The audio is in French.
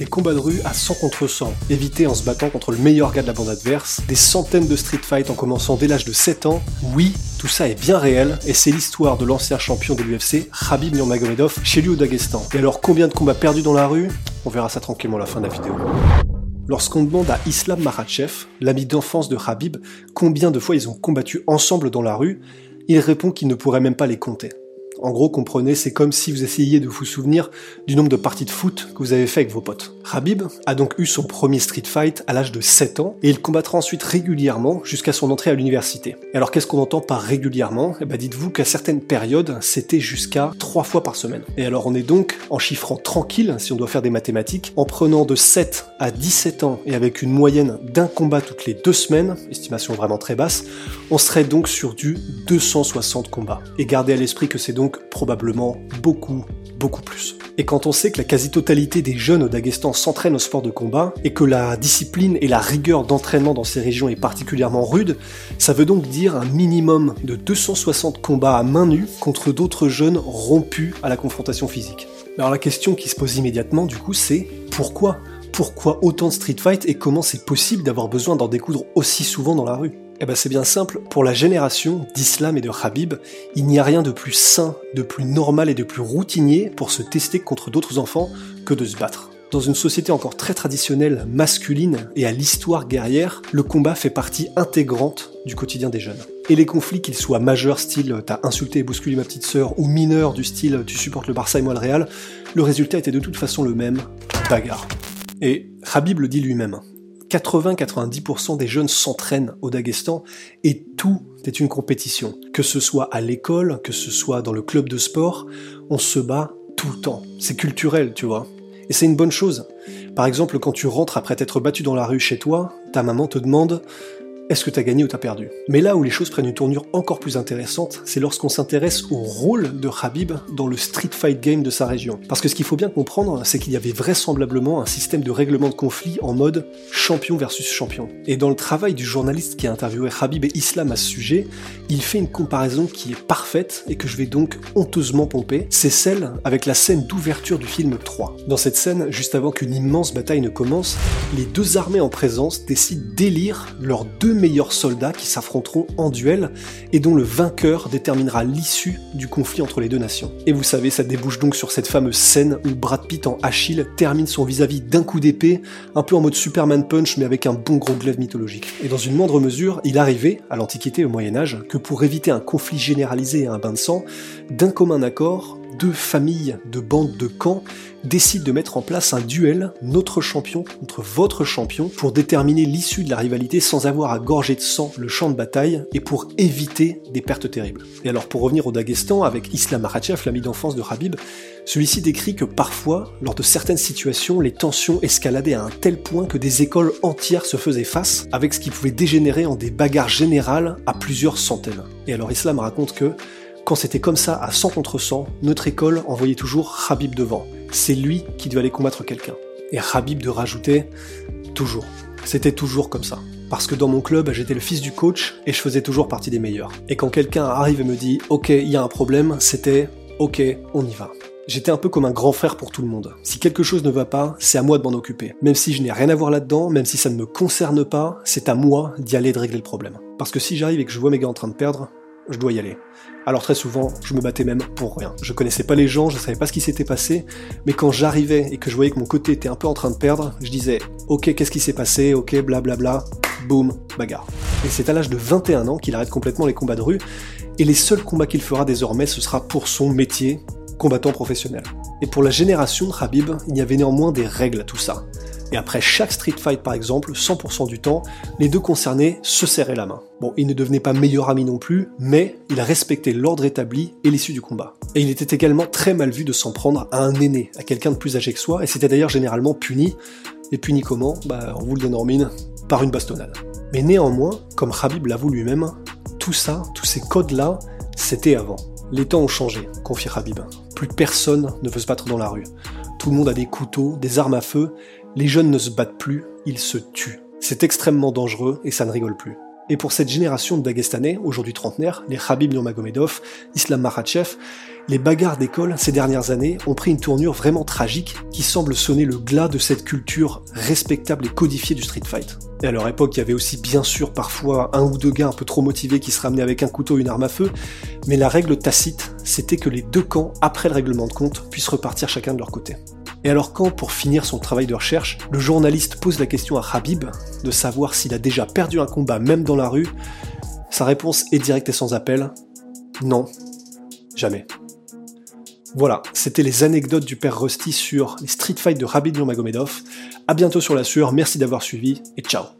Des combats de rue à 100 contre 100, évités en se battant contre le meilleur gars de la bande adverse, des centaines de street fights en commençant dès l'âge de 7 ans, oui, tout ça est bien réel, et c'est l'histoire de l'ancien champion de l'UFC, Khabib Nurmagomedov, chez lui au Daghestan. Et alors combien de combats perdus dans la rue? On verra ça tranquillement à la fin de la vidéo. Lorsqu'on demande à Islam Makhachev, l'ami d'enfance de Khabib, combien de fois ils ont combattu ensemble dans la rue, il répond qu'il ne pourrait même pas les compter. En gros, comprenez, c'est comme si vous essayiez de vous souvenir du nombre de parties de foot que vous avez fait avec vos potes. Habib a donc eu son premier street fight à l'âge de 7 ans et il combattra ensuite régulièrement jusqu'à son entrée à l'université. Et alors qu'est-ce qu'on entend par régulièrement? Eh ben dites-vous qu'à certaines périodes, c'était jusqu'à 3 fois par semaine. Et alors on est donc, en chiffrant tranquille, si on doit faire des mathématiques, en prenant de 7 à 17 ans et avec une moyenne d'un combat toutes les 2 semaines, estimation vraiment très basse, on serait donc sur du 260 combats. Et gardez à l'esprit que c'est donc probablement beaucoup, beaucoup plus. Et quand on sait que la quasi-totalité des jeunes au Daghestan s'entraînent au sport de combat, et que la discipline et la rigueur d'entraînement dans ces régions est particulièrement rude, ça veut donc dire un minimum de 260 combats à main nue contre d'autres jeunes rompus à la confrontation physique. Alors la question qui se pose immédiatement du coup c'est pourquoi? Pourquoi autant de street fight et comment c'est possible d'avoir besoin d'en découdre aussi souvent dans la rue? Eh ben c'est bien simple, pour la génération d'Islam et de Habib, il n'y a rien de plus sain, de plus normal et de plus routinier pour se tester contre d'autres enfants que de se battre. Dans une société encore très traditionnelle, masculine et à l'histoire guerrière, le combat fait partie intégrante du quotidien des jeunes. Et les conflits, qu'ils soient majeurs, style t'as insulté et bousculé ma petite sœur, ou mineurs, du style tu supportes le Barça et moi le Real, le résultat était de toute façon le même, bagarre. Et Habib le dit lui-même, 80-90% des jeunes s'entraînent au Daghestan et tout est une compétition. Que ce soit à l'école, que ce soit dans le club de sport, on se bat tout le temps. C'est culturel, tu vois. Et c'est une bonne chose. Par exemple, quand tu rentres après t'être battu dans la rue chez toi, ta maman te demande est-ce que t'as gagné ou t'as perdu? Mais là où les choses prennent une tournure encore plus intéressante, c'est lorsqu'on s'intéresse au rôle de Habib dans le street fight game de sa région. Parce que ce qu'il faut bien comprendre, c'est qu'il y avait vraisemblablement un système de règlement de conflit en mode champion versus champion. Et dans le travail du journaliste qui a interviewé Habib et Islam à ce sujet, il fait une comparaison qui est parfaite et que je vais donc honteusement pomper, c'est celle avec la scène d'ouverture du film 3. Dans cette scène, juste avant qu'une immense bataille ne commence, les deux armées en présence décident d'élire leurs deux meilleurs soldats qui s'affronteront en duel et dont le vainqueur déterminera l'issue du conflit entre les deux nations. Et vous savez, ça débouche donc sur cette fameuse scène où Brad Pitt en Achille termine son vis-à-vis d'un coup d'épée, un peu en mode Superman Punch mais avec un bon gros glaive mythologique. Et dans une moindre mesure, il arrivait, à l'Antiquité au Moyen Âge, que pour éviter un conflit généralisé et un bain de sang, d'un commun accord, deux familles de bandes de camps décident de mettre en place un duel, notre champion contre votre champion, pour déterminer l'issue de la rivalité sans avoir à gorger de sang le champ de bataille et pour éviter des pertes terribles. Et alors pour revenir au Daghestan, avec Islam Makhachev, l'ami d'enfance de Habib, celui-ci décrit que parfois, lors de certaines situations, les tensions escaladaient à un tel point que des écoles entières se faisaient face, avec ce qui pouvait dégénérer en des bagarres générales à plusieurs centaines. Et alors Islam raconte que quand c'était comme ça à 100 contre 100, notre école envoyait toujours Habib devant. C'est lui qui devait aller combattre quelqu'un. Et Habib de rajouter toujours. C'était toujours comme ça. Parce que dans mon club, j'étais le fils du coach et je faisais toujours partie des meilleurs. Et quand quelqu'un arrive et me dit Ok, il y a un problème, c'était Ok, on y va. J'étais un peu comme un grand frère pour tout le monde. Si quelque chose ne va pas, c'est à moi de m'en occuper. Même si je n'ai rien à voir là-dedans, même si ça ne me concerne pas, c'est à moi d'y aller de régler le problème. Parce que si j'arrive et que je vois mes gars en train de perdre, je dois y aller. Alors très souvent, je me battais même pour rien. Je connaissais pas les gens, je savais pas ce qui s'était passé, mais quand j'arrivais et que je voyais que mon côté était un peu en train de perdre, je disais ok qu'est-ce qui s'est passé, ok blablabla, boum, bagarre. Et c'est à l'âge de 21 ans qu'il arrête complètement les combats de rue, et les seuls combats qu'il fera désormais ce sera pour son métier, combattant professionnel. Et pour la génération de Habib, il y avait néanmoins des règles à tout ça. Et après chaque street fight par exemple, 100% du temps, les deux concernés se serraient la main. Bon, ils ne devenaient pas meilleurs amis non plus, mais ils respectaient l'ordre établi et l'issue du combat. Et il était également très mal vu de s'en prendre à un aîné, à quelqu'un de plus âgé que soi, et c'était d'ailleurs généralement puni. Et puni comment? Bah, on vous le donne en mine, par une bastonnade. Mais néanmoins, comme Habib l'avoue lui-même, tout ça, tous ces codes-là, c'était avant. Les temps ont changé, confie Habib. Plus personne ne veut se battre dans la rue. Tout le monde a des couteaux, des armes à feu, les jeunes ne se battent plus, ils se tuent. C'est extrêmement dangereux et ça ne rigole plus. Et pour cette génération de Dagestanais, aujourd'hui trentenaires, les Khabib Nurmagomedov, Islam Makhachev, les bagarres d'école ces dernières années ont pris une tournure vraiment tragique qui semble sonner le glas de cette culture respectable et codifiée du street fight. Et à leur époque, il y avait aussi bien sûr parfois un ou deux gars un peu trop motivés qui se ramenaient avec un couteau et une arme à feu, mais la règle tacite, c'était que les deux camps, après le règlement de compte, puissent repartir chacun de leur côté. Et alors quand, pour finir son travail de recherche, le journaliste pose la question à Habib de savoir s'il a déjà perdu un combat même dans la rue, sa réponse est directe et sans appel. Non, jamais. Voilà, c'était les anecdotes du père Rusty sur les street fights de Habib Nurmagomedov. A bientôt sur la sueur, merci d'avoir suivi et ciao.